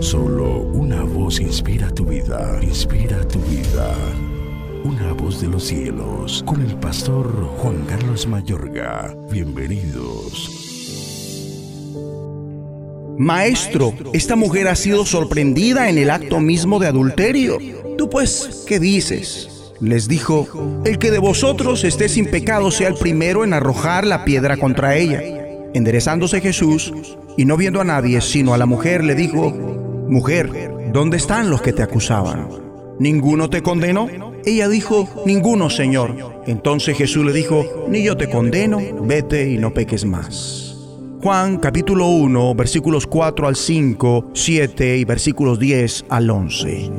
Solo una voz inspira tu vida, inspira tu vida. Una voz de los cielos, con el pastor Juan Carlos Mayorga. Bienvenidos. Maestro, esta mujer ha sido sorprendida en el acto mismo de adulterio. Tú pues, ¿qué dices? Les dijo, el que de vosotros esté sin pecado sea el primero en arrojar la piedra contra ella. Enderezándose Jesús, y no viendo a nadie, sino a la mujer, le dijo, Mujer, ¿dónde están los que te acusaban? ¿Ninguno te condenó? Ella dijo, Ninguno, Señor. Entonces Jesús le dijo, Ni yo te condeno, vete y no peques más. Juan capítulo 1, versículos 4 al 5, 7 y versículos 10 al 11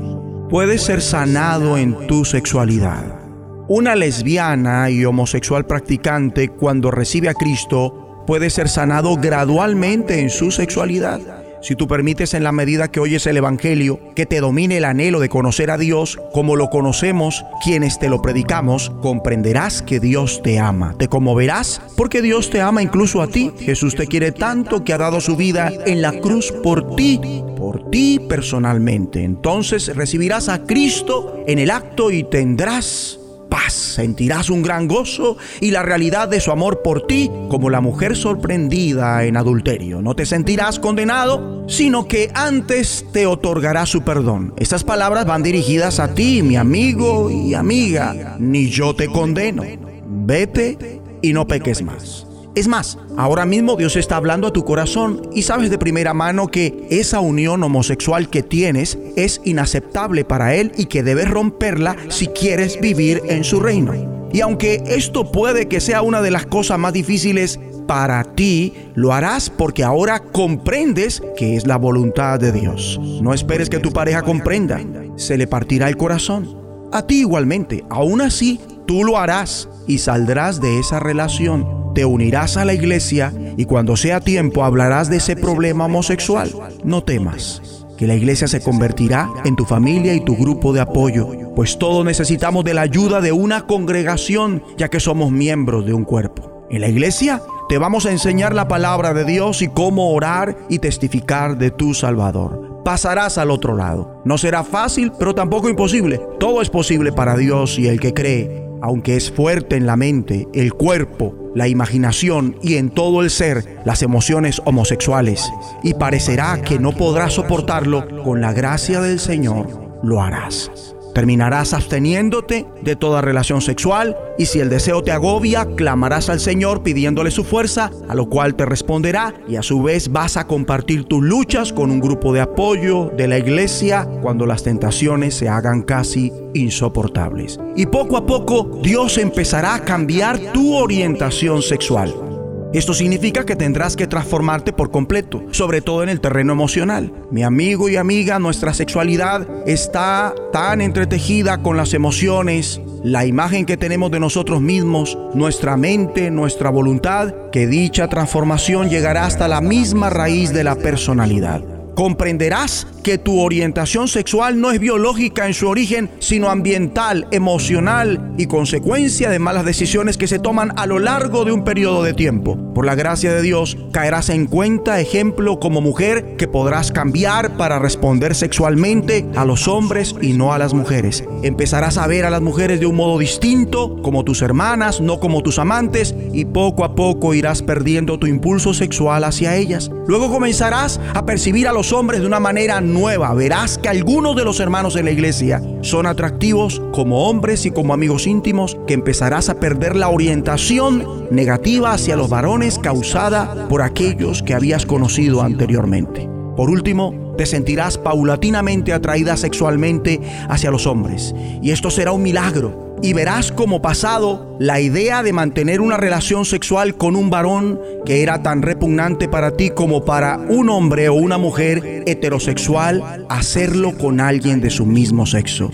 puedes ser sanado en tu sexualidad. Una lesbiana y homosexual practicante cuando recibe a Cristo puede ser sanado gradualmente en su sexualidad. Si tú permites en la medida que oyes el Evangelio que te domine el anhelo de conocer a Dios como lo conocemos quienes te lo predicamos, comprenderás que Dios te ama. Te conmoverás porque Dios te ama incluso a ti. Jesús te quiere tanto que ha dado su vida en la cruz por ti, por ti personalmente. Entonces recibirás a Cristo en el acto y tendrás paz, sentirás un gran gozo y la realidad de su amor por ti como la mujer sorprendida en adulterio. No te sentirás condenado, sino que antes te otorgará su perdón. Estas palabras van dirigidas a ti, mi amigo y amiga. Ni yo te condeno. Vete y no peques más. Es más, ahora mismo Dios está hablando a tu corazón y sabes de primera mano que esa unión homosexual que tienes es inaceptable para Él y que debes romperla si quieres vivir en su reino. Y aunque esto puede que sea una de las cosas más difíciles para ti, lo harás porque ahora comprendes que es la voluntad de Dios. No esperes que tu pareja comprenda, se le partirá el corazón. A ti igualmente, aún así, tú lo harás y saldrás de esa relación te unirás a la iglesia y cuando sea tiempo hablarás de ese problema homosexual. No temas, que la iglesia se convertirá en tu familia y tu grupo de apoyo, pues todos necesitamos de la ayuda de una congregación, ya que somos miembros de un cuerpo. En la iglesia te vamos a enseñar la palabra de Dios y cómo orar y testificar de tu Salvador. Pasarás al otro lado. No será fácil, pero tampoco imposible. Todo es posible para Dios y el que cree aunque es fuerte en la mente, el cuerpo, la imaginación y en todo el ser las emociones homosexuales, y parecerá que no podrás soportarlo, con la gracia del Señor lo harás. Terminarás absteniéndote de toda relación sexual y si el deseo te agobia, clamarás al Señor pidiéndole su fuerza, a lo cual te responderá y a su vez vas a compartir tus luchas con un grupo de apoyo de la iglesia cuando las tentaciones se hagan casi insoportables. Y poco a poco Dios empezará a cambiar tu orientación sexual. Esto significa que tendrás que transformarte por completo, sobre todo en el terreno emocional. Mi amigo y amiga, nuestra sexualidad está tan entretejida con las emociones, la imagen que tenemos de nosotros mismos, nuestra mente, nuestra voluntad, que dicha transformación llegará hasta la misma raíz de la personalidad comprenderás que tu orientación sexual no es biológica en su origen, sino ambiental, emocional y consecuencia de malas decisiones que se toman a lo largo de un periodo de tiempo. Por la gracia de Dios, caerás en cuenta, ejemplo, como mujer, que podrás cambiar para responder sexualmente a los hombres y no a las mujeres. Empezarás a ver a las mujeres de un modo distinto, como tus hermanas, no como tus amantes, y poco a poco irás perdiendo tu impulso sexual hacia ellas. Luego comenzarás a percibir a los hombres de una manera nueva. Verás que algunos de los hermanos en la iglesia son atractivos como hombres y como amigos íntimos, que empezarás a perder la orientación negativa hacia los varones causada por aquellos que habías conocido anteriormente. Por último, te sentirás paulatinamente atraída sexualmente hacia los hombres. Y esto será un milagro y verás como pasado la idea de mantener una relación sexual con un varón que era tan repugnante para ti como para un hombre o una mujer heterosexual hacerlo con alguien de su mismo sexo.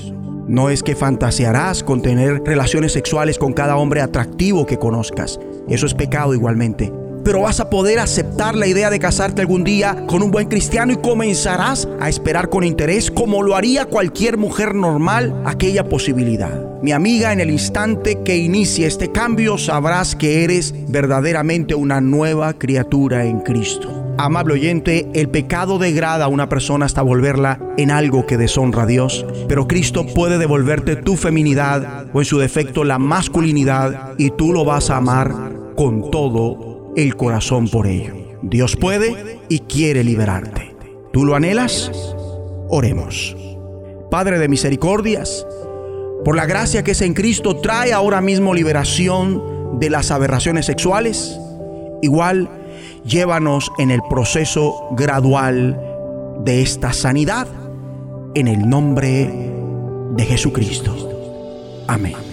No es que fantasearás con tener relaciones sexuales con cada hombre atractivo que conozcas. Eso es pecado igualmente pero vas a poder aceptar la idea de casarte algún día con un buen cristiano y comenzarás a esperar con interés, como lo haría cualquier mujer normal, aquella posibilidad. Mi amiga, en el instante que inicie este cambio, sabrás que eres verdaderamente una nueva criatura en Cristo. Amable oyente, el pecado degrada a una persona hasta volverla en algo que deshonra a Dios, pero Cristo puede devolverte tu feminidad o en su defecto la masculinidad y tú lo vas a amar con todo el corazón por ello. Dios puede y quiere liberarte. ¿Tú lo anhelas? Oremos. Padre de misericordias, por la gracia que es en Cristo, trae ahora mismo liberación de las aberraciones sexuales. Igual, llévanos en el proceso gradual de esta sanidad. En el nombre de Jesucristo. Amén.